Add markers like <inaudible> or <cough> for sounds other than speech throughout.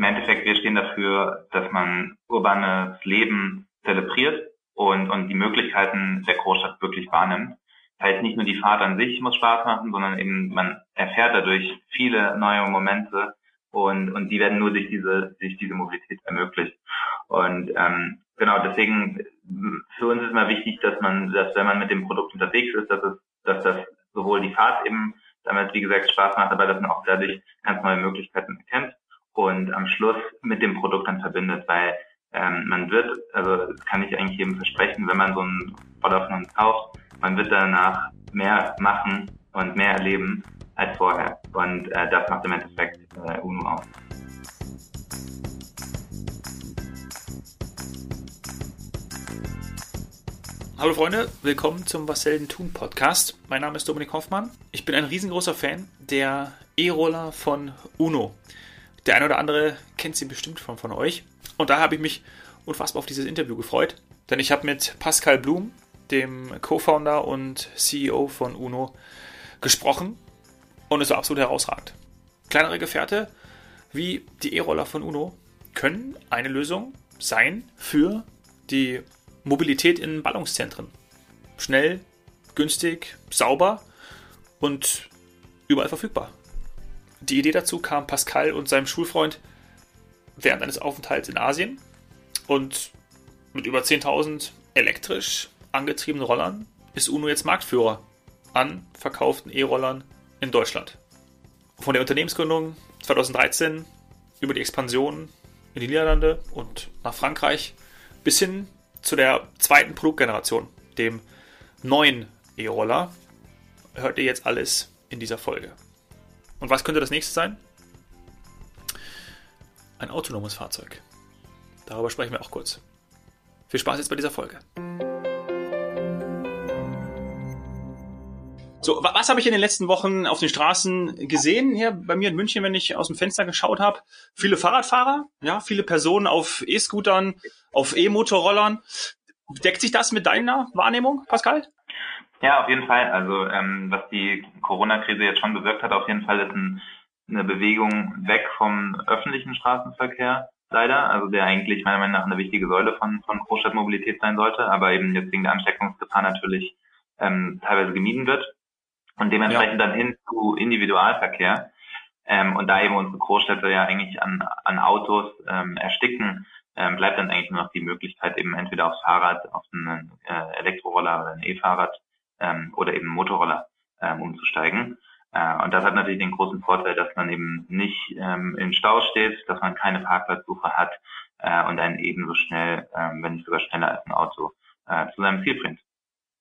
im Endeffekt, wir stehen dafür, dass man urbanes Leben zelebriert und, und die Möglichkeiten der Großstadt wirklich wahrnimmt. Das heißt, nicht nur die Fahrt an sich muss Spaß machen, sondern eben man erfährt dadurch viele neue Momente und, und die werden nur durch diese, durch diese Mobilität ermöglicht. Und ähm, genau, deswegen für uns ist immer wichtig, dass man, dass wenn man mit dem Produkt unterwegs ist, dass es, dass das sowohl die Fahrt eben damit, wie gesagt, Spaß macht, aber dass man auch dadurch ganz neue Möglichkeiten erkennt und am Schluss mit dem Produkt dann verbindet, weil ähm, man wird, also das kann ich eigentlich jedem versprechen, wenn man so einen Roller von uns kauft, man wird danach mehr machen und mehr erleben als vorher. Und äh, das macht im Endeffekt äh, UNO aus. Hallo Freunde, willkommen zum Was selten tun Podcast. Mein Name ist Dominik Hoffmann. Ich bin ein riesengroßer Fan der E-Roller von Uno. Der eine oder andere kennt sie bestimmt von, von euch. Und da habe ich mich unfassbar auf dieses Interview gefreut, denn ich habe mit Pascal Blum, dem Co-Founder und CEO von Uno, gesprochen und es war absolut herausragend. Kleinere Gefährte wie die E-Roller von Uno können eine Lösung sein für die Mobilität in Ballungszentren. Schnell, günstig, sauber und überall verfügbar. Die Idee dazu kam Pascal und seinem Schulfreund während eines Aufenthalts in Asien und mit über 10.000 elektrisch angetriebenen Rollern ist UNO jetzt Marktführer an verkauften E-Rollern in Deutschland. Von der Unternehmensgründung 2013 über die Expansion in die Niederlande und nach Frankreich bis hin zu der zweiten Produktgeneration, dem neuen E-Roller, hört ihr jetzt alles in dieser Folge. Und was könnte das nächste sein? ein autonomes Fahrzeug. Darüber sprechen wir auch kurz. Viel Spaß jetzt bei dieser Folge. So, was habe ich in den letzten Wochen auf den Straßen gesehen? Hier bei mir in München, wenn ich aus dem Fenster geschaut habe, viele Fahrradfahrer, ja, viele Personen auf E-Scootern, auf E-Motorrollern. Deckt sich das mit deiner Wahrnehmung, Pascal? Ja, auf jeden Fall. Also ähm, was die Corona-Krise jetzt schon bewirkt hat, auf jeden Fall ist ein eine Bewegung weg vom öffentlichen Straßenverkehr leider, also der eigentlich meiner Meinung nach eine wichtige Säule von, von Großstadtmobilität sein sollte, aber eben jetzt wegen der Ansteckungsgefahr natürlich ähm, teilweise gemieden wird und dementsprechend ja. dann hin zu Individualverkehr ähm, und da eben unsere Großstädte ja eigentlich an, an Autos ähm, ersticken, ähm, bleibt dann eigentlich nur noch die Möglichkeit eben entweder aufs Fahrrad, auf einen äh, Elektroroller oder ein E-Fahrrad ähm, oder eben Motorroller ähm, umzusteigen. Äh, und das hat natürlich den großen Vorteil, dass man eben nicht ähm, im Stau steht, dass man keine Parkplatzsuche hat äh, und einen ebenso schnell, ähm, wenn nicht sogar schneller als ein Auto, äh, zu seinem Ziel bringt.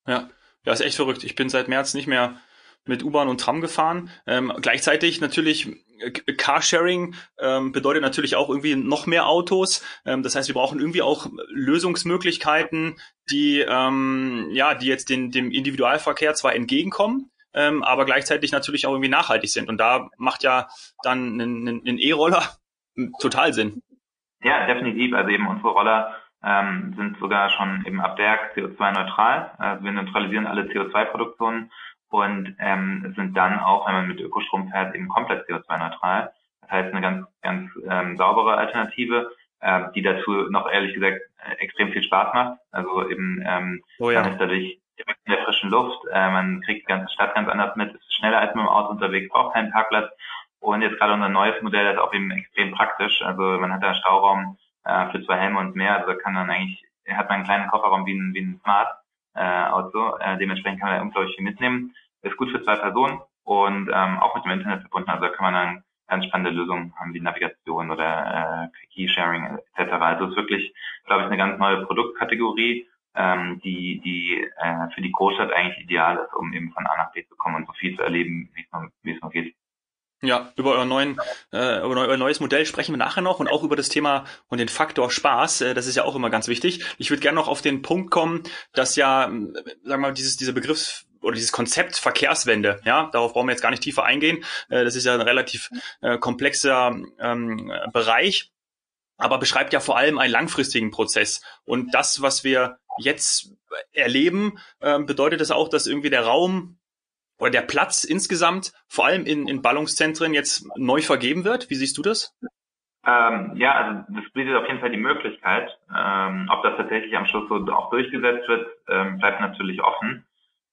Ja, ja, ist echt verrückt. Ich bin seit März nicht mehr mit U-Bahn und Tram gefahren. Ähm, gleichzeitig natürlich äh, Carsharing ähm, bedeutet natürlich auch irgendwie noch mehr Autos. Ähm, das heißt, wir brauchen irgendwie auch Lösungsmöglichkeiten, die ähm, ja, die jetzt den, dem Individualverkehr zwar entgegenkommen, ähm, aber gleichzeitig natürlich auch irgendwie nachhaltig sind. Und da macht ja dann ein, E-Roller total Sinn. Ja, definitiv. Also eben unsere Roller ähm, sind sogar schon eben ab Werk CO2-neutral. Also wir neutralisieren alle CO2-Produktionen und ähm, sind dann auch, wenn man mit Ökostrom fährt, eben komplett CO2-neutral. Das heißt eine ganz, ganz ähm, saubere Alternative, äh, die dazu noch ehrlich gesagt äh, extrem viel Spaß macht. Also eben ähm, oh ja. man ist dadurch direkt in der frischen Luft. Äh, man kriegt die ganze Stadt ganz anders mit, ist schneller als mit dem Auto unterwegs, braucht keinen Parkplatz. Und jetzt gerade unser neues Modell ist auch eben extrem praktisch. Also man hat da Stauraum äh, für zwei Helme und mehr. Also kann dann eigentlich, hat man einen kleinen Kofferraum wie ein, wie ein Smart äh, Auto. Äh, dementsprechend kann man da unglaublich viel mitnehmen. Ist gut für zwei Personen und ähm, auch mit dem Internet verbunden. Also da kann man dann ganz spannende Lösungen haben wie Navigation oder äh, Key-Sharing etc. Also es ist wirklich, glaube ich, eine ganz neue Produktkategorie ähm, die, die äh, für die Großstadt eigentlich ideal ist, um eben von A nach B zu kommen und so viel zu erleben, wie es nur geht. Ja, über euer, neuen, äh, über euer neues Modell sprechen wir nachher noch und auch über das Thema und den Faktor Spaß. Äh, das ist ja auch immer ganz wichtig. Ich würde gerne noch auf den Punkt kommen, dass ja, sagen wir mal, dieses, dieser Begriff oder dieses Konzept Verkehrswende, ja, darauf brauchen wir jetzt gar nicht tiefer eingehen. Äh, das ist ja ein relativ äh, komplexer ähm, Bereich, aber beschreibt ja vor allem einen langfristigen Prozess. Und das, was wir jetzt erleben, äh, bedeutet das auch, dass irgendwie der Raum oder der Platz insgesamt, vor allem in, in Ballungszentren, jetzt neu vergeben wird? Wie siehst du das? Ähm, ja, also das bietet auf jeden Fall die Möglichkeit. Ähm, ob das tatsächlich am Schluss so auch durchgesetzt wird, ähm, bleibt natürlich offen.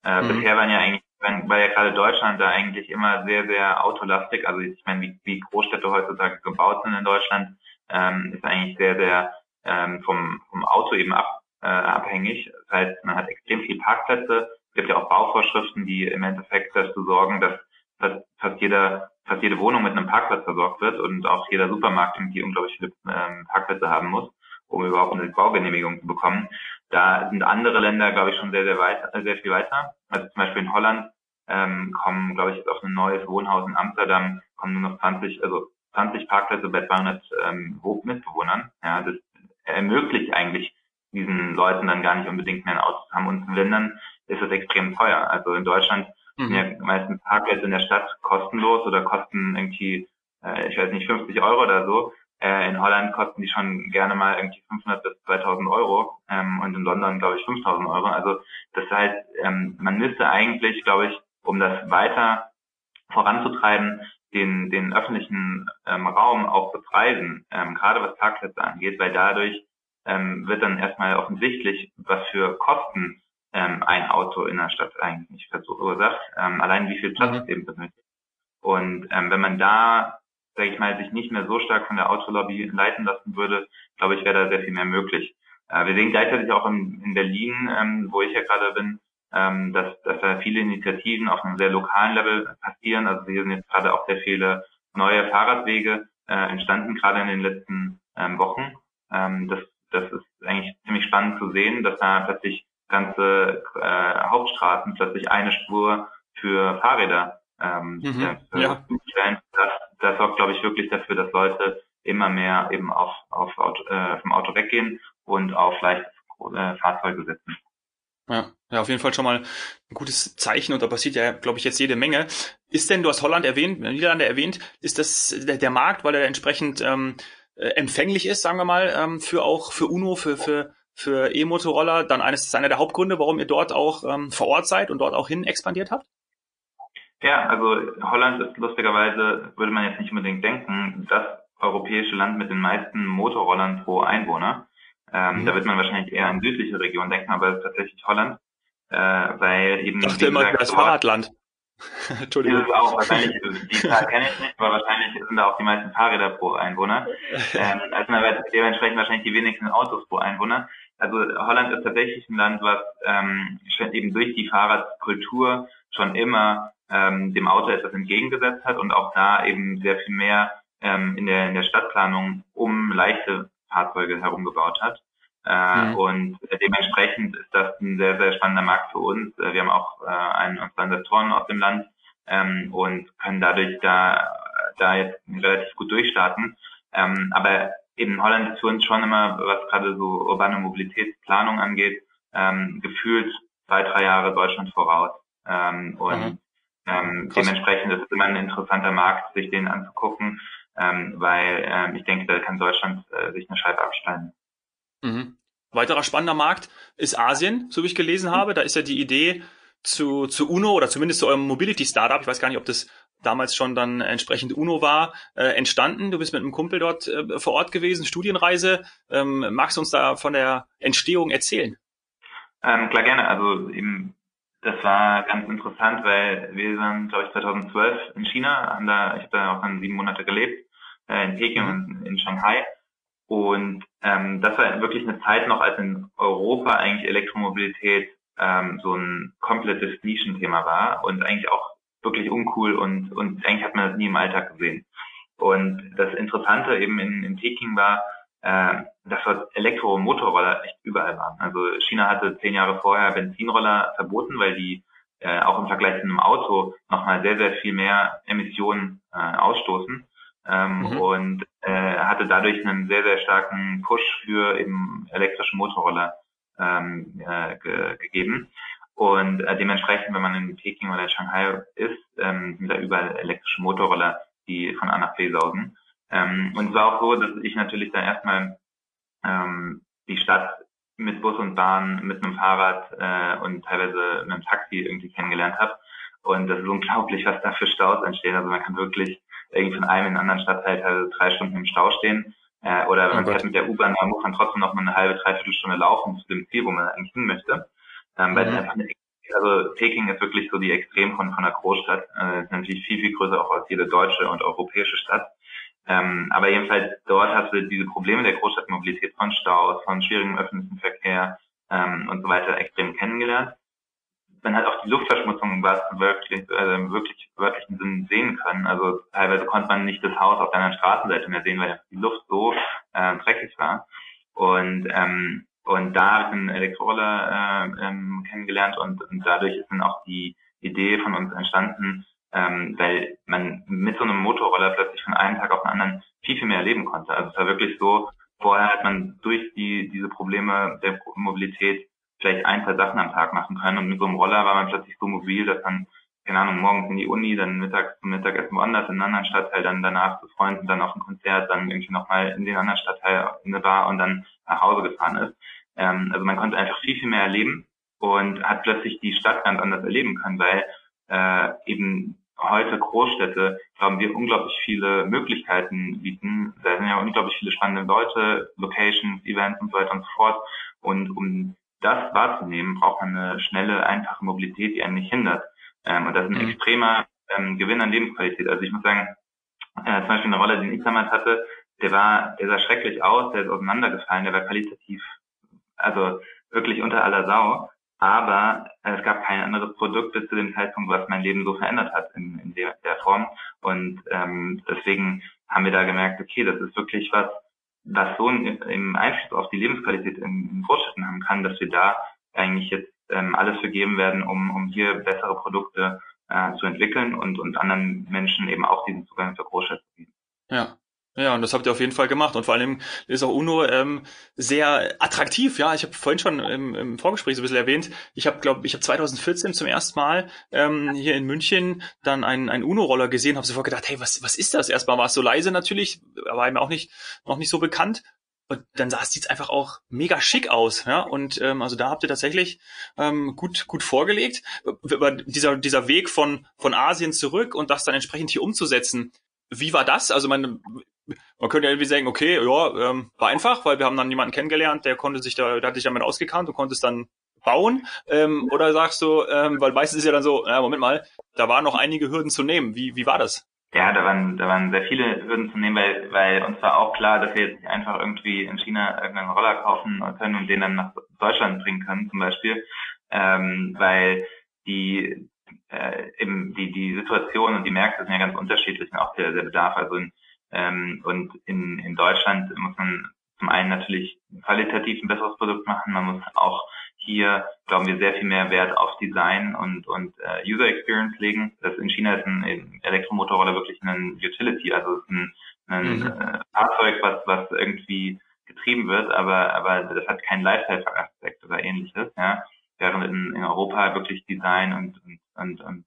Äh, mhm. Bisher waren ja eigentlich, war ja gerade Deutschland da eigentlich immer sehr, sehr autolastig. Also ich meine, wie, wie Großstädte heutzutage gebaut sind in Deutschland, ähm, ist eigentlich sehr, sehr ähm, vom, vom Auto eben ab, äh, abhängig. Das heißt, man hat extrem viele Parkplätze. Es gibt ja auch Bauvorschriften, die im Endeffekt dafür sorgen, dass fast, jeder fast jede Wohnung mit einem Parkplatz versorgt wird und auch jeder Supermarkt irgendwie unglaublich viele ähm, Parkplätze haben muss, um überhaupt eine Baugenehmigung zu bekommen. Da sind andere Länder, glaube ich, schon sehr, sehr weit, sehr viel weiter. Also zum Beispiel in Holland ähm, kommen, glaube ich, jetzt auf ein neues Wohnhaus in Amsterdam kommen nur noch 20, also 20 Parkplätze bei 200 ähm, Mitbewohnern. Ja, das ermöglicht eigentlich diesen Leuten dann gar nicht unbedingt mehr ein Auto zu haben. Und in Ländern ist es extrem teuer. Also in Deutschland Mhm. Ja, meistens Parkplätze in der Stadt kostenlos oder kosten irgendwie, äh, ich weiß nicht, 50 Euro oder so. Äh, in Holland kosten die schon gerne mal irgendwie 500 bis 2000 Euro ähm, und in London, glaube ich, 5000 Euro. Also das heißt, ähm, man müsste eigentlich, glaube ich, um das weiter voranzutreiben, den, den öffentlichen ähm, Raum auch bepreisen, ähm, gerade was Parkplätze angeht, weil dadurch ähm, wird dann erstmal offensichtlich, was für Kosten ähm, ein Auto in der Stadt eigentlich verursacht, ähm, allein wie viel Platz mhm. es eben benötigt. Und ähm, wenn man da, sage ich mal, sich nicht mehr so stark von der Autolobby leiten lassen würde, glaube ich, wäre da sehr viel mehr möglich. Äh, wir sehen gleichzeitig auch in, in Berlin, ähm, wo ich ja gerade bin, ähm, dass, dass da viele Initiativen auf einem sehr lokalen Level passieren. Also hier sind jetzt gerade auch sehr viele neue Fahrradwege äh, entstanden, gerade in den letzten ähm, Wochen. Ähm, das, das ist eigentlich ziemlich spannend zu sehen, dass da plötzlich ganze äh, Hauptstraßen plötzlich eine Spur für Fahrräder ähm, mhm, äh, ja. Das, das sorgt, glaube ich, wirklich dafür, dass Leute immer mehr eben auf, auf Auto, äh, vom Auto weggehen und auf leichte äh, Fahrzeuge setzen. Ja, ja, auf jeden Fall schon mal ein gutes Zeichen und da passiert ja, glaube ich, jetzt jede Menge. Ist denn, du hast Holland erwähnt, Niederlande erwähnt, ist das der, der Markt, weil er entsprechend ähm, äh, empfänglich ist, sagen wir mal, ähm, für auch für UNO, für, für für E-Motorroller dann eines ist einer der Hauptgründe, warum ihr dort auch ähm, vor Ort seid und dort auch hin expandiert habt? Ja, also Holland ist lustigerweise, würde man jetzt nicht unbedingt denken, das europäische Land mit den meisten Motorrollern pro Einwohner. Ähm, mhm. Da wird man wahrscheinlich eher an südliche Regionen denken, aber es ist tatsächlich Holland, äh, weil eben. Ich dachte immer, gesagt, das Fahrradland. <laughs> Entschuldigung. Das ist auch wahrscheinlich, die Zahl kenne ich nicht, aber wahrscheinlich sind da auch die meisten Fahrräder pro Einwohner. <laughs> Ähm, also dementsprechend wahrscheinlich die wenigsten Autos pro Einwohner. Also Holland ist tatsächlich ein Land, was ähm, eben durch die Fahrradkultur schon immer ähm, dem Auto etwas entgegengesetzt hat und auch da eben sehr viel mehr ähm, in, der, in der Stadtplanung um leichte Fahrzeuge herumgebaut hat. Äh, mhm. Und dementsprechend ist das ein sehr, sehr spannender Markt für uns. Äh, wir haben auch äh, einen unserer Investoren aus dem Land ähm, und können dadurch da, da jetzt relativ gut durchstarten. Ähm, aber eben Holland ist für uns schon immer, was gerade so urbane Mobilitätsplanung angeht, ähm, gefühlt zwei, drei Jahre Deutschland voraus. Ähm, und mhm. ähm, dementsprechend ist es immer ein interessanter Markt, sich den anzugucken, ähm, weil ähm, ich denke, da kann Deutschland äh, sich eine Scheibe abschneiden. Mhm. Weiterer spannender Markt ist Asien, so wie ich gelesen habe. Da ist ja die Idee zu, zu UNO oder zumindest zu eurem Mobility Startup, ich weiß gar nicht, ob das damals schon dann entsprechend UNO war, äh, entstanden. Du bist mit einem Kumpel dort äh, vor Ort gewesen, Studienreise. Ähm, magst du uns da von der Entstehung erzählen? Ähm, klar, gerne. Also eben, das war ganz interessant, weil wir waren, glaube ich, 2012 in China, haben da, ich habe da auch dann sieben Monate gelebt, äh, in Peking mhm. und in Shanghai. Und ähm, das war wirklich eine Zeit noch, als in Europa eigentlich Elektromobilität ähm, so ein komplettes Nischenthema war und eigentlich auch wirklich uncool und, und eigentlich hat man das nie im Alltag gesehen. Und das Interessante eben in, in Peking war, äh, dass dort Elektromotorroller echt überall waren. Also China hatte zehn Jahre vorher Benzinroller verboten, weil die äh, auch im Vergleich zu einem Auto nochmal sehr, sehr viel mehr Emissionen äh, ausstoßen. Ähm, mhm. Und äh, hatte dadurch einen sehr, sehr starken Push für eben elektrische Motorroller ähm, äh, ge gegeben. Und äh, dementsprechend, wenn man in Peking oder in Shanghai ist, ähm, sind da überall elektrische Motorroller, die von A nach B saugen. Ähm, und es war auch so, dass ich natürlich da erstmal ähm, die Stadt mit Bus und Bahn, mit einem Fahrrad äh, und teilweise mit einem Taxi irgendwie kennengelernt habe. Und das ist unglaublich, was da für Staus entstehen. Also man kann wirklich irgendwie von einem in den anderen Stadtteil teilweise drei Stunden im Stau stehen. Äh, oder wenn oh man fährt mit der U-Bahn, dann muss man trotzdem noch mal eine halbe, dreiviertel Stunde laufen zu dem Ziel, wo man eigentlich hin möchte. Ähm, mhm. Es einfach eine, also Peking ist wirklich so die Extrem von, von einer Großstadt. Äh, ist natürlich viel, viel größer auch als jede deutsche und europäische Stadt. Ähm, aber jedenfalls dort hast du diese Probleme der Großstadtmobilität von Staus, von schwierigem öffentlichen Verkehr ähm, und so weiter extrem kennengelernt man hat auch die Luftverschmutzung was wirklich, äh, wirklich wörtlichen Sinn sehen können. Also teilweise konnte man nicht das Haus auf der anderen Straßenseite mehr sehen, weil die Luft so äh, dreckig war. Und ähm, und da habe ich einen Elektroroller äh, ähm, kennengelernt und, und dadurch ist dann auch die Idee von uns entstanden, ähm, weil man mit so einem Motorroller plötzlich von einem Tag auf den anderen viel, viel mehr erleben konnte. Also es war wirklich so, vorher hat man durch die diese Probleme der Mobilität vielleicht ein, zwei Sachen am Tag machen können. Und mit so einem Roller war man plötzlich so mobil, dass man, keine Ahnung, morgens in die Uni, dann mittags zum Mittagessen woanders, in einem anderen Stadtteil, dann danach zu Freunden, dann auf ein Konzert, dann irgendwie nochmal in den anderen Stadtteil in eine Bar und dann nach Hause gefahren ist. Ähm, also man konnte einfach viel, viel mehr erleben und hat plötzlich die Stadt ganz anders erleben können, weil äh, eben heute Großstädte, glauben wir, unglaublich viele Möglichkeiten bieten. Da sind ja unglaublich viele spannende Leute, Locations, Events und so weiter und so fort. Und um das wahrzunehmen, braucht man eine schnelle, einfache Mobilität, die einen nicht hindert. Ähm, und das ist ein mhm. extremer ähm, Gewinn an Lebensqualität. Also ich muss sagen, äh, zum Beispiel eine Rolle, die ich damals hatte, der war, der sah schrecklich aus, der ist auseinandergefallen, der war qualitativ, also wirklich unter aller Sau. Aber es gab kein anderes Produkt bis zu dem Zeitpunkt, was mein Leben so verändert hat in, in der, der Form. Und ähm, deswegen haben wir da gemerkt, okay, das ist wirklich was, was so im Einfluss auf die Lebensqualität in, in Großstädten haben kann, dass wir da eigentlich jetzt ähm, alles vergeben werden, um, um hier bessere Produkte äh, zu entwickeln und, und anderen Menschen eben auch diesen Zugang zur Großstadt zu bieten. Ja, ja, und das habt ihr auf jeden Fall gemacht. Und vor allem ist auch UNO ähm, sehr attraktiv. Ja, ich habe vorhin schon im, im Vorgespräch so ein bisschen erwähnt. Ich habe, glaube ich, habe 2014 zum ersten Mal ähm, hier in München dann einen, einen UNO-Roller gesehen. Habe sofort gedacht, hey, was, was ist das? Erstmal war es so leise natürlich, war mir auch nicht noch nicht so bekannt. Und dann sah es einfach auch mega schick aus, ja. Und ähm, also da habt ihr tatsächlich ähm, gut gut vorgelegt. Über dieser dieser Weg von von Asien zurück und das dann entsprechend hier umzusetzen. Wie war das? Also man man könnte ja irgendwie sagen, okay, ja, ähm, war einfach, weil wir haben dann jemanden kennengelernt, der konnte sich da, der hat sich damit ausgekannt und konnte es dann bauen. Ähm, oder sagst du, ähm, weil meistens ist ja dann so, ja, Moment mal, da waren noch einige Hürden zu nehmen. Wie, wie war das? Ja, da waren, da waren sehr viele Hürden zu nehmen, weil, weil uns war auch klar, dass wir jetzt nicht einfach irgendwie in China irgendeinen Roller kaufen können und den dann nach Deutschland bringen können, zum Beispiel, ähm, weil die äh, eben die die Situation und die Märkte sind ja ganz unterschiedlich und auch der, der Bedarf. Also in ähm, und in, in Deutschland muss man zum einen natürlich qualitativ ein besseres Produkt machen, man muss auch hier, glauben wir, sehr viel mehr Wert auf Design und, und äh, User Experience legen. Das in China ist ein Elektromotorroller wirklich ein Utility, also ist ein, ein mhm. äh, Fahrzeug, was, was irgendwie getrieben wird, aber, aber das hat keinen Lifestyle-Aspekt oder ähnliches, ja. Während in, in Europa wirklich Design und, und, und, und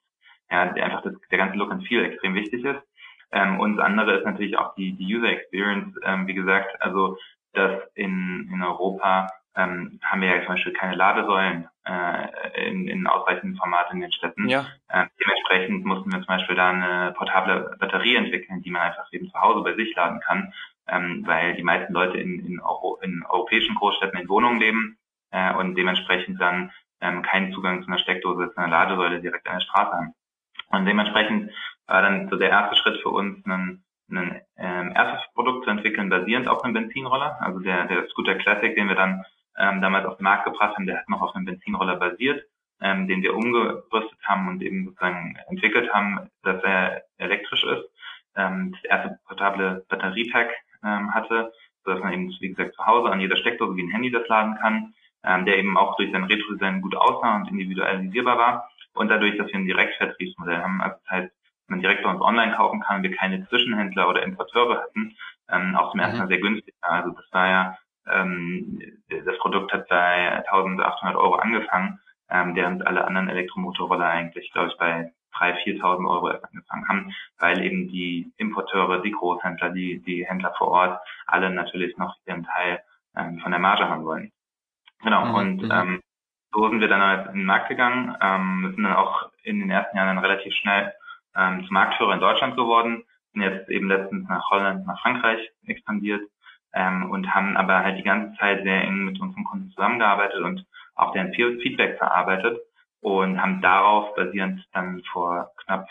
ja, einfach das, der ganze Look and Feel extrem wichtig ist. Ähm, und das andere ist natürlich auch die, die User Experience. Ähm, wie gesagt, also dass in, in Europa ähm, haben wir ja zum Beispiel keine Ladesäulen äh, in, in ausreichenden Format in den Städten. Ja. Äh, dementsprechend mussten wir zum Beispiel da eine portable Batterie entwickeln, die man einfach eben zu Hause bei sich laden kann, ähm, weil die meisten Leute in, in, Euro, in europäischen Großstädten in Wohnungen leben äh, und dementsprechend dann ähm, keinen Zugang zu einer Steckdose, zu einer Ladesäule direkt an der Straße haben. Und dementsprechend war dann so der erste Schritt für uns, ein, ein ähm, erstes Produkt zu entwickeln, basierend auf einem Benzinroller. Also der, der Scooter Classic, den wir dann ähm, damals auf den Markt gebracht haben, der hat noch auf einem Benzinroller basiert, ähm, den wir umgerüstet haben und eben sozusagen entwickelt haben, dass er elektrisch ist. Ähm, das erste portable Batteriepack ähm, hatte, sodass man eben, wie gesagt, zu Hause an jeder Steckdose wie ein Handy das laden kann, ähm, der eben auch durch sein Retro-Design gut aussah und individualisierbar war und dadurch, dass wir ein Direktvertriebsmodell haben, also das heißt, man direkt bei uns online kaufen kann, wir keine Zwischenhändler oder Importeure hatten, ähm, auch zum ersten Mal mhm. sehr günstig. Also das war ja, ähm, das Produkt hat bei 1800 Euro angefangen, ähm, während alle anderen Elektromotorroller eigentlich, glaube ich, bei 3.000, 4.000 Euro erst angefangen haben, weil eben die Importeure, die Großhändler, die, die Händler vor Ort alle natürlich noch ihren Teil ähm, von der Marge haben wollen. Genau, mhm. und mhm. ähm, so sind wir dann halt in den Markt gegangen, ähm, sind dann auch in den ersten Jahren dann relativ schnell ähm, zum Marktführer in Deutschland geworden, sind jetzt eben letztens nach Holland, nach Frankreich expandiert ähm, und haben aber halt die ganze Zeit sehr eng mit unseren Kunden zusammengearbeitet und auch deren Feedback verarbeitet und haben darauf basierend dann vor knapp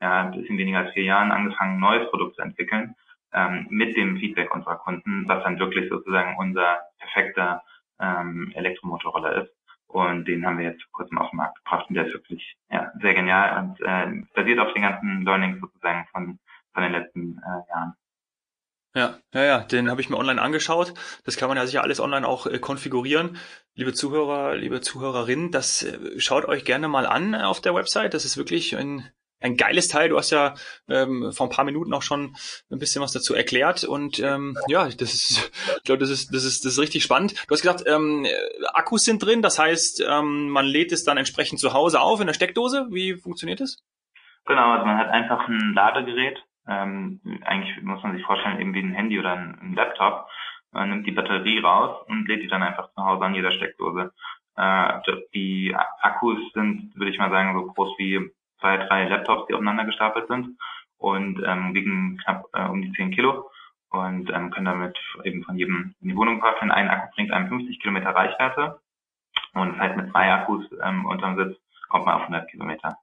ja, ein bisschen weniger als vier Jahren angefangen, ein neues Produkt zu entwickeln, ähm, mit dem Feedback unserer Kunden, was dann wirklich sozusagen unser perfekter ähm, Elektromotorroller ist. Und den haben wir jetzt vor kurzem auf den Markt gebracht und der ist wirklich ja, sehr genial und äh, basiert auf den ganzen Learnings sozusagen von, von den letzten äh, Jahren. Ja, ja, ja, den habe ich mir online angeschaut. Das kann man ja sicher alles online auch äh, konfigurieren. Liebe Zuhörer, liebe Zuhörerinnen, das äh, schaut euch gerne mal an auf der Website. Das ist wirklich ein ein geiles Teil. Du hast ja ähm, vor ein paar Minuten auch schon ein bisschen was dazu erklärt und ähm, ja, das ist, ich glaube, das ist, das ist, das ist richtig spannend. Du hast gesagt, ähm, Akkus sind drin, das heißt, ähm, man lädt es dann entsprechend zu Hause auf in der Steckdose. Wie funktioniert das? Genau, also man hat einfach ein Ladegerät. Ähm, eigentlich muss man sich vorstellen, irgendwie ein Handy oder ein, ein Laptop. Man nimmt die Batterie raus und lädt die dann einfach zu Hause an jeder Steckdose. Äh, die Akkus sind, würde ich mal sagen, so groß wie zwei, drei Laptops, die aufeinander gestapelt sind und ähm, wiegen knapp äh, um die 10 Kilo und ähm, können damit eben von jedem in die Wohnung gebracht werden. Ein Akku bringt einem 50 Kilometer Reichweite und das heißt mit zwei Akkus ähm, unterm Sitz kommt man auf 100 Kilometer.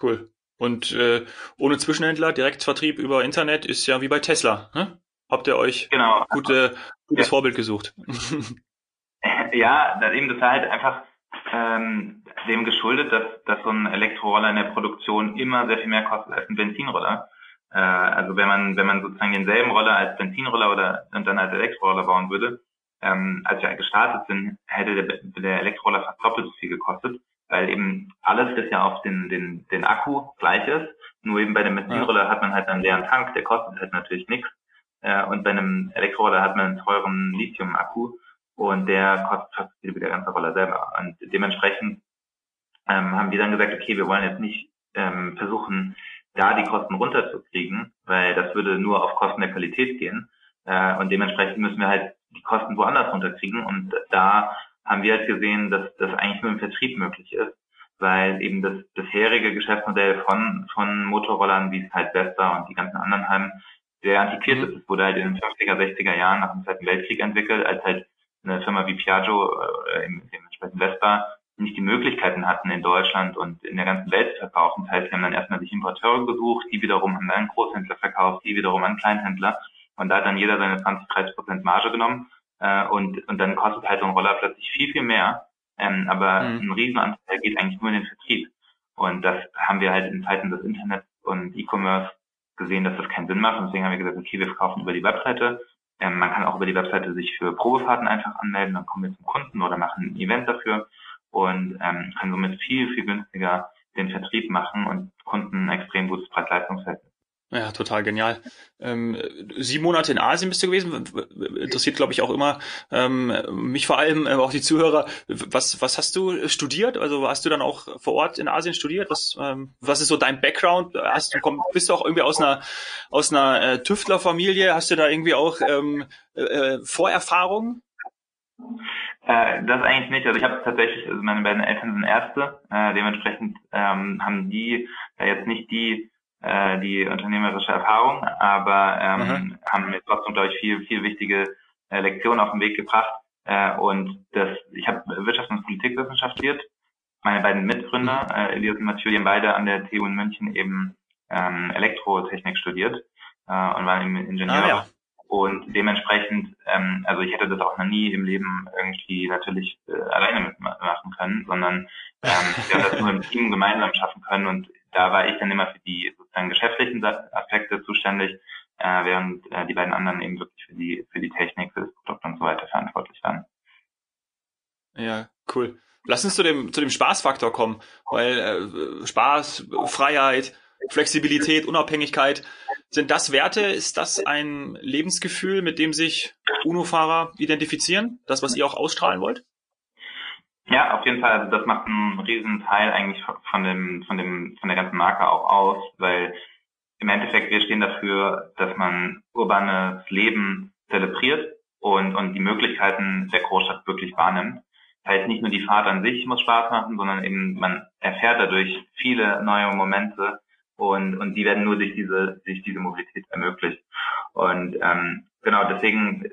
Cool. Und äh, ohne Zwischenhändler, Direktvertrieb über Internet ist ja wie bei Tesla. Ne? Habt ihr euch genau. gute, gutes ja. Vorbild gesucht? <laughs> ja, das eben das war halt einfach ähm, dem geschuldet, dass, dass so ein Elektroroller in der Produktion immer sehr viel mehr kostet als ein Benzinroller. Äh, also wenn man, wenn man sozusagen denselben Roller als Benzinroller oder und dann als Elektroroller bauen würde, ähm, als wir gestartet sind, hätte der, der Elektroroller fast doppelt so viel gekostet, weil eben alles ist ja auf den, den, den Akku gleich ist. Nur eben bei dem Benzinroller hat man halt einen leeren Tank, der kostet halt natürlich nichts. Äh, und bei einem Elektroroller hat man einen teuren Lithium-Akku und der kostet fast viel wie der ganze Roller selber. Und dementsprechend ähm, haben wir dann gesagt, okay, wir wollen jetzt nicht ähm, versuchen, da die Kosten runterzukriegen, weil das würde nur auf Kosten der Qualität gehen. Äh, und dementsprechend müssen wir halt die Kosten woanders runterkriegen. Und da haben wir halt gesehen, dass das eigentlich nur im Vertrieb möglich ist, weil eben das bisherige Geschäftsmodell von, von Motorrollern wie es halt Vespa und die ganzen anderen haben, sehr antiquiert mhm. ist. Es wurde halt in den 50er, 60er Jahren nach dem Zweiten Weltkrieg entwickelt, als halt eine Firma wie Piaggio, äh, dementsprechend Vespa, nicht die Möglichkeiten hatten, in Deutschland und in der ganzen Welt zu verkaufen. Das heißt, sie haben dann erstmal sich Importeure gesucht, die wiederum haben dann Großhändler verkauft, die wiederum an Kleinhändler. Und da hat dann jeder seine 20, 30 Prozent Marge genommen. Äh, und, und dann kostet halt so ein Roller plötzlich viel, viel mehr. Ähm, aber mhm. ein Riesenanteil geht eigentlich nur in den Vertrieb. Und das haben wir halt in Zeiten des Internets und E-Commerce gesehen, dass das keinen Sinn macht. Und deswegen haben wir gesagt, okay, wir verkaufen über die Webseite. Ähm, man kann auch über die Webseite sich für Probefahrten einfach anmelden, dann kommen wir zum Kunden oder machen ein Event dafür und ähm, kann somit viel, viel günstiger den Vertrieb machen und Kunden ein extrem gutes Preis-Leistungsverhältnis. Ja, total genial. Ähm, sieben Monate in Asien bist du gewesen. Interessiert, glaube ich, auch immer ähm, mich vor allem, aber auch die Zuhörer. Was, was hast du studiert? Also hast du dann auch vor Ort in Asien studiert? Was, ähm, was ist so dein Background? Hast du komm, bist du auch irgendwie aus einer aus einer äh, Tüftlerfamilie? Hast du da irgendwie auch ähm, äh, Vorerfahrungen? Äh, das eigentlich nicht. Also ich habe tatsächlich, also meine beiden Eltern sind Ärzte, äh, dementsprechend ähm, haben die äh, jetzt nicht die äh, die unternehmerische Erfahrung, aber ähm, mhm. haben mir trotzdem, glaube ich, viel, viel wichtige äh, Lektionen auf den Weg gebracht. Äh, und das, ich habe Wirtschafts- und Politikwissenschaft studiert. Meine beiden Mitgründer, mhm. äh, Elias und Mathieu, haben beide an der TU in München eben ähm, Elektrotechnik studiert äh, und waren eben Ingenieure. Ah, ja. Und dementsprechend, ähm, also ich hätte das auch noch nie im Leben irgendwie natürlich äh, alleine mitmachen können, sondern ähm, wir haben das nur im Team gemeinsam schaffen können. Und da war ich dann immer für die sozusagen geschäftlichen Aspekte zuständig, äh, während äh, die beiden anderen eben wirklich für die für die Technik, für das Produkt und so weiter verantwortlich waren. Ja, cool. Lass uns zu dem zu dem Spaßfaktor kommen, weil äh, Spaß, Freiheit, Flexibilität, Unabhängigkeit, sind das Werte? Ist das ein Lebensgefühl, mit dem sich UNO-Fahrer identifizieren? Das, was ihr auch ausstrahlen wollt? Ja, auf jeden Fall. Also das macht einen riesen Teil eigentlich von dem, von dem, von der ganzen Marke auch aus, weil im Endeffekt wir stehen dafür, dass man urbanes Leben zelebriert und, und die Möglichkeiten der Großstadt wirklich wahrnimmt. Das heißt, nicht nur die Fahrt an sich muss Spaß machen, sondern eben man erfährt dadurch viele neue Momente und, und die werden nur durch diese, durch diese Mobilität ermöglicht. Und ähm, genau, deswegen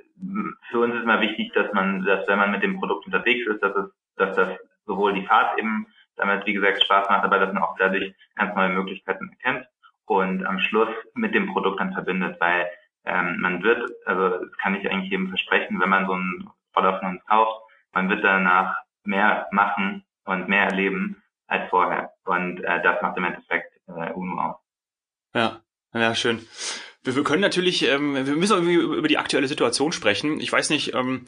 für uns ist immer wichtig, dass man, dass wenn man mit dem Produkt unterwegs ist, dass es, dass das sowohl die Fahrt eben damit, wie gesagt, Spaß macht, aber dass man auch dadurch ganz neue Möglichkeiten erkennt und am Schluss mit dem Produkt dann verbindet, weil ähm, man wird, also das kann ich eigentlich jedem versprechen, wenn man so einen Roller von uns kauft, man wird danach mehr machen und mehr erleben als vorher. Und äh, das macht im Endeffekt äh, UNO. Ja, ja, schön. Wir, wir können natürlich, ähm, wir müssen irgendwie über die aktuelle Situation sprechen. Ich weiß nicht, ähm,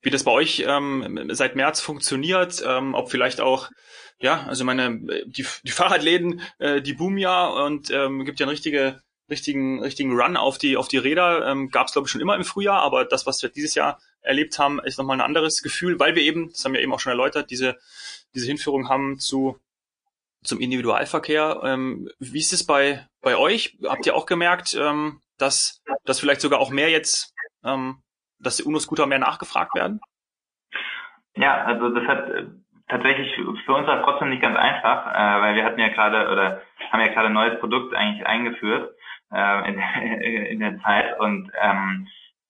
wie das bei euch ähm, seit März funktioniert, ähm, ob vielleicht auch, ja, also meine, die, die <laughs> Fahrradläden, äh, die boomen ja und ähm, gibt ja eine richtige, richtigen, richtigen Run auf die, auf die Räder. Ähm, Gab es, glaube ich, schon immer im Frühjahr, aber das, was wir dieses Jahr erlebt haben, ist nochmal ein anderes Gefühl, weil wir eben, das haben wir eben auch schon erläutert, diese, diese Hinführung haben zu zum Individualverkehr. Ähm, wie ist es bei, bei euch? Habt ihr auch gemerkt, ähm, dass, dass vielleicht sogar auch mehr jetzt, ähm, dass die UNO-Scooter mehr nachgefragt werden? Ja, also das hat äh, tatsächlich für uns war trotzdem nicht ganz einfach, äh, weil wir hatten ja gerade oder haben ja gerade ein neues Produkt eigentlich eingeführt äh, in, der, <laughs> in der Zeit und ähm,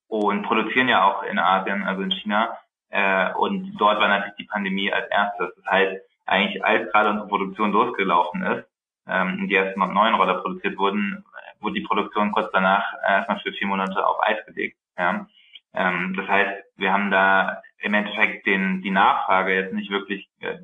und produzieren ja auch in Asien, also in China. Äh, und dort war natürlich die Pandemie als erstes. Das heißt, eigentlich als gerade unsere Produktion losgelaufen ist, ähm, die ersten neuen Roller produziert wurden, wurde die Produktion kurz danach erstmal für vier Monate auf Eis gelegt. Ja. Ähm, das heißt, wir haben da im Endeffekt den, die Nachfrage jetzt nicht wirklich äh,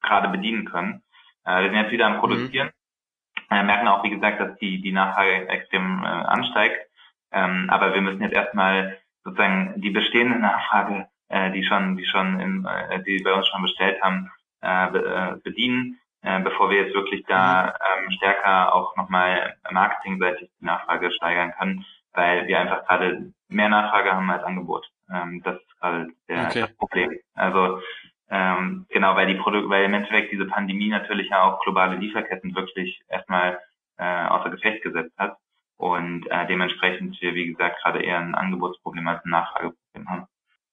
gerade bedienen können. Äh, wir sind jetzt wieder am Produzieren. Mhm. Wir merken auch, wie gesagt, dass die, die Nachfrage extrem äh, ansteigt. Ähm, aber wir müssen jetzt erstmal sozusagen die bestehende Nachfrage, äh, die schon, die schon in, äh, die bei uns schon bestellt haben, äh, äh, bedienen, äh, bevor wir jetzt wirklich da ähm, stärker auch nochmal marketingseitig die Nachfrage steigern können, weil wir einfach gerade mehr Nachfrage haben als Angebot. Ähm, das ist gerade der, okay. das Problem. Also ähm, genau, weil die Produkte, weil im Endeffekt diese Pandemie natürlich ja auch globale Lieferketten wirklich erstmal äh, außer Gefecht gesetzt hat und äh, dementsprechend wir, wie gesagt, gerade eher ein Angebotsproblem als ein Nachfrageproblem haben.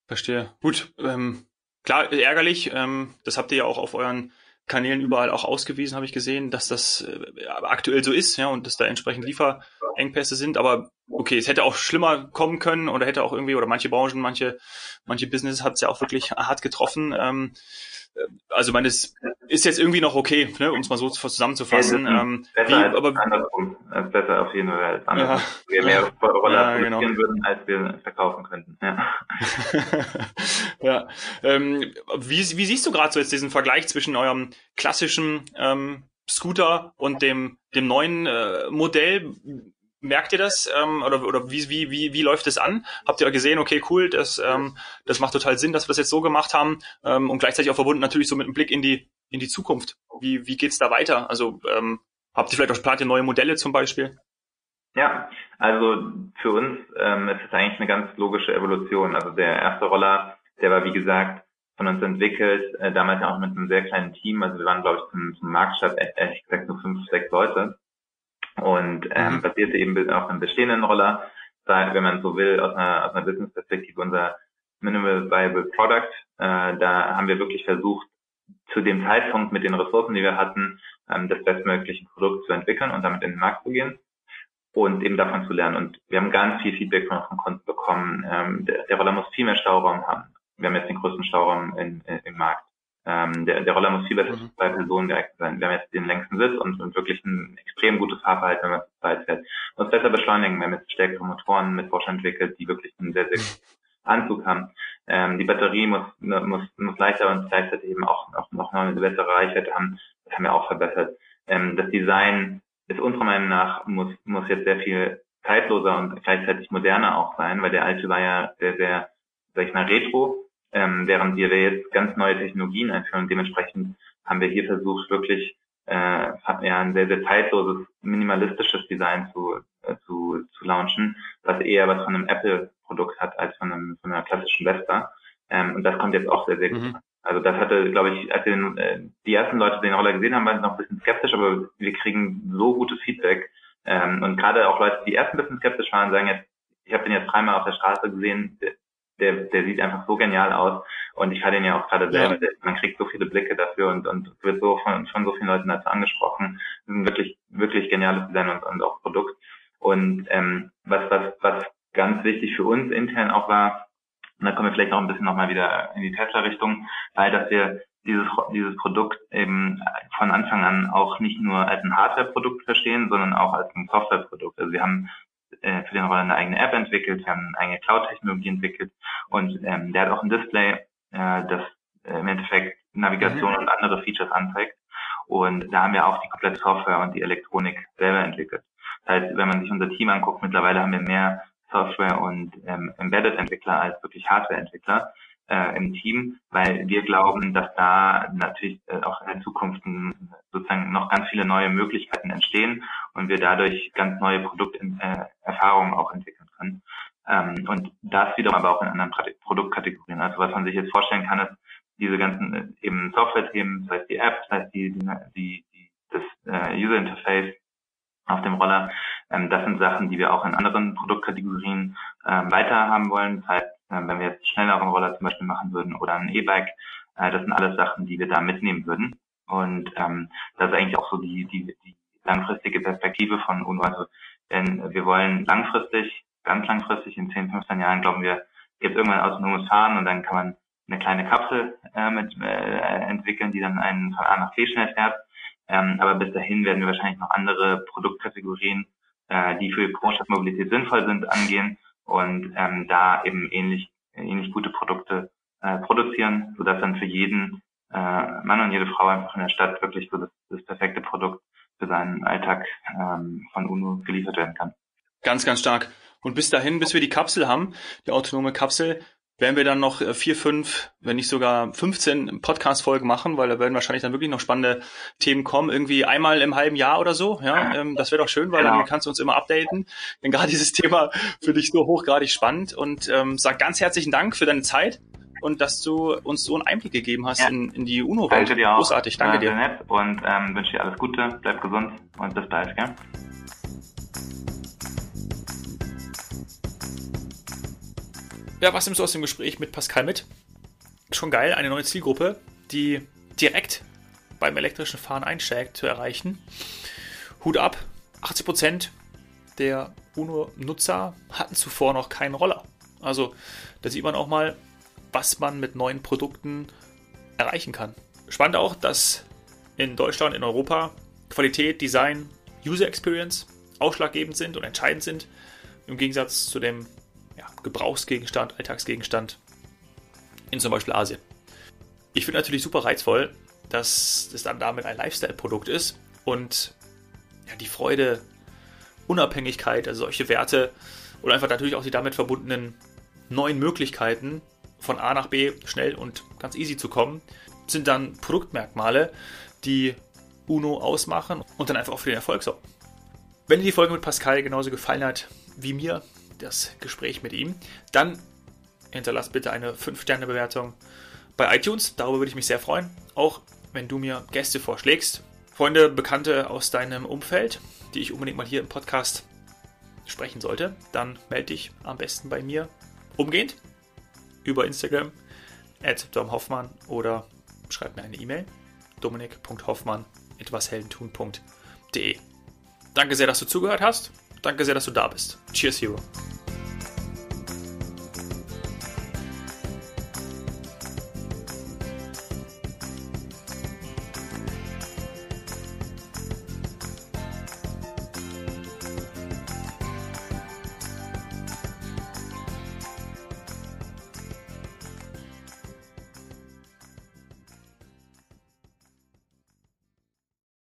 Verstehe. Gut, ähm, klar, ärgerlich. Ähm, das habt ihr ja auch auf euren Kanälen überall auch ausgewiesen, habe ich gesehen, dass das äh, aktuell so ist, ja, und dass da entsprechend Lieferengpässe sind. Aber okay, es hätte auch schlimmer kommen können oder hätte auch irgendwie, oder manche Branchen, manche, manche Businesses hat es ja auch wirklich hart getroffen. Ähm, äh, also man ist, ist jetzt irgendwie noch okay, ne, um es mal so zusammenzufassen. Ja, ähm, besser wie, als aber, andersrum. Also besser auf jeden Fall als andersrum. Ja, wir mehr Roller ja, genau. würden, als wir verkaufen könnten. Ja. <laughs> ja. Ähm, wie, wie siehst du gerade so jetzt diesen Vergleich zwischen eurem klassischen ähm, Scooter und dem, dem neuen äh, Modell? Merkt ihr das ähm, oder, oder wie, wie, wie, wie läuft es an? Habt ihr gesehen, okay, cool, das, ähm, das macht total Sinn, dass wir das jetzt so gemacht haben ähm, und gleichzeitig auch verbunden natürlich so mit einem Blick in die, in die Zukunft. Wie, wie geht's da weiter? Also ähm, habt ihr vielleicht auch geplant, neue Modelle zum Beispiel? Ja, also für uns ähm, ist es eigentlich eine ganz logische Evolution. Also der erste Roller, der war wie gesagt von uns entwickelt, äh, damals auch mit einem sehr kleinen Team. Also wir waren, glaube ich, zum, zum Marktstart ehrlich gesagt nur fünf, sechs Leute und ähm, mhm. basierte eben auf einem bestehenden Roller, wenn man so will, aus einer, aus einer Business-Perspektive unser Minimal Viable Product. Äh, da haben wir wirklich versucht, zu dem Zeitpunkt mit den Ressourcen, die wir hatten, ähm, das bestmögliche Produkt zu entwickeln und damit in den Markt zu gehen und eben davon zu lernen. Und wir haben ganz viel Feedback von unseren Kunden bekommen. Ähm, der, der Roller muss viel mehr Stauraum haben. Wir haben jetzt den größten Stauraum in, in, im Markt. Ähm, der, der Roller muss viel besser mhm. zwei Personen geeignet sein. Wir haben jetzt den längsten Sitz und, und wirklich ein extrem gutes Fahrverhalten, wenn man zu zweit fährt. Muss besser beschleunigen. Wir haben jetzt stärkere Motoren mit Bosch entwickelt, die wirklich einen sehr, sehr Anzug haben. Ähm, die Batterie muss, muss, muss leichter und gleichzeitig eben auch, auch noch eine bessere Reichweite haben. Das haben wir auch verbessert. Ähm, das Design ist unserer Meinung nach muss, muss jetzt sehr viel zeitloser und gleichzeitig moderner auch sein, weil der alte war ja sehr, sehr, sag ich mal, retro ähm, während wir jetzt ganz neue Technologien einführen. dementsprechend haben wir hier versucht, wirklich äh, ja, ein sehr, sehr zeitloses, minimalistisches Design zu, äh, zu, zu launchen, was eher was von einem Apple-Produkt hat als von, einem, von einer klassischen Vespa. Ähm, und das kommt jetzt auch sehr, sehr gut. Mhm. Also das hatte, glaube ich, als den, äh, die ersten Leute den Roller gesehen haben, waren noch ein bisschen skeptisch, aber wir kriegen so gutes Feedback. Ähm, und gerade auch Leute, die erst ein bisschen skeptisch waren, sagen jetzt, ich habe den jetzt dreimal auf der Straße gesehen, der, der sieht einfach so genial aus. Und ich hatte ihn ja auch gerade selber, ja. man kriegt so viele Blicke dafür und, und wird so von, von so vielen Leuten dazu angesprochen. Das ist ein wirklich, wirklich geniales Design und, und auch Produkt. Und ähm, was, was, was ganz wichtig für uns intern auch war, und da kommen wir vielleicht auch ein bisschen nochmal wieder in die Tesla-Richtung, weil dass wir dieses, dieses Produkt eben von Anfang an auch nicht nur als ein Hardware-Produkt verstehen, sondern auch als ein Software-Produkt. Also wir haben äh, für den Roller eine eigene App entwickelt, wir haben eine eigene Cloud-Technologie entwickelt und ähm, der hat auch ein Display, äh, das äh, im Endeffekt Navigation mhm. und andere Features anzeigt. Und da haben wir auch die komplette Software und die Elektronik selber entwickelt. Das heißt, wenn man sich unser Team anguckt, mittlerweile haben wir mehr Software- und ähm, Embedded-Entwickler als wirklich Hardware-Entwickler äh, im Team, weil wir glauben, dass da natürlich äh, auch in der Zukunft sozusagen noch ganz viele neue Möglichkeiten entstehen und wir dadurch ganz neue Produkterfahrungen äh, auch entwickeln können. Ähm, und das wiederum aber auch in anderen Produktkategorien. Also was man sich jetzt vorstellen kann, ist diese ganzen äh, eben Software-Themen, das heißt die App, das heißt die, die, die das äh, User Interface auf dem Roller. Ähm, das sind Sachen, die wir auch in anderen Produktkategorien ähm, weiter haben wollen. Das heißt, wenn wir jetzt schnelleren Roller zum Beispiel machen würden oder ein E-Bike, äh, das sind alles Sachen, die wir da mitnehmen würden. Und ähm, das ist eigentlich auch so die, die, die langfristige Perspektive von UNO. Also denn wir wollen langfristig, ganz langfristig, in 10, 15 Jahren, glauben wir, gibt irgendwann autonomes Fahren und dann kann man eine kleine Kapsel äh, mit äh, entwickeln, die dann einen von A nach B schnell fährt. Ähm, aber bis dahin werden wir wahrscheinlich noch andere Produktkategorien, äh, die für Großstadtmobilität sinnvoll sind, angehen und ähm, da eben ähnlich, ähnlich gute Produkte äh, produzieren, sodass dann für jeden äh, Mann und jede Frau einfach in der Stadt wirklich so das, das perfekte Produkt für seinen Alltag ähm, von UNO geliefert werden kann. Ganz, ganz stark. Und bis dahin, bis wir die Kapsel haben, die autonome Kapsel, werden wir dann noch äh, vier, fünf, wenn nicht sogar 15 Podcast-Folgen machen, weil da werden wahrscheinlich dann wirklich noch spannende Themen kommen. Irgendwie einmal im halben Jahr oder so. Ja, ähm, das wäre doch schön, weil genau. dann kannst du uns immer updaten. Denn gerade dieses Thema finde ich so hochgradig spannend und ähm, sag ganz herzlichen Dank für deine Zeit und dass du uns so einen Einblick gegeben hast ja. in, in die UNO-Welt. Großartig, danke äh, dir. Und ähm, wünsche dir alles Gute, bleib gesund und bis bald, gell? Ja, was nimmst du aus dem Gespräch mit Pascal mit? Schon geil, eine neue Zielgruppe, die direkt beim elektrischen Fahren einsteigt, zu erreichen. Hut ab, 80% der UNO-Nutzer hatten zuvor noch keinen Roller. Also da sieht man auch mal, was man mit neuen Produkten erreichen kann. Spannend auch, dass in Deutschland, in Europa Qualität, Design, User Experience ausschlaggebend sind und entscheidend sind, im Gegensatz zu dem Gebrauchsgegenstand, Alltagsgegenstand in zum Beispiel Asien. Ich finde natürlich super reizvoll, dass das dann damit ein Lifestyle-Produkt ist und ja, die Freude, Unabhängigkeit, also solche Werte und einfach natürlich auch die damit verbundenen neuen Möglichkeiten von A nach B schnell und ganz easy zu kommen, sind dann Produktmerkmale, die UNO ausmachen und dann einfach auch für den Erfolg sorgen. Wenn dir die Folge mit Pascal genauso gefallen hat wie mir, das Gespräch mit ihm, dann hinterlass bitte eine 5-Sterne-Bewertung bei iTunes. Darüber würde ich mich sehr freuen. Auch wenn du mir Gäste vorschlägst, Freunde, Bekannte aus deinem Umfeld, die ich unbedingt mal hier im Podcast sprechen sollte, dann melde dich am besten bei mir umgehend über Instagram at domhoffmann oder schreib mir eine E-Mail dominik.hoffmann etwasheldentun.de. Danke sehr, dass du zugehört hast. Danke sehr, dass du da bist. Cheers, Hero.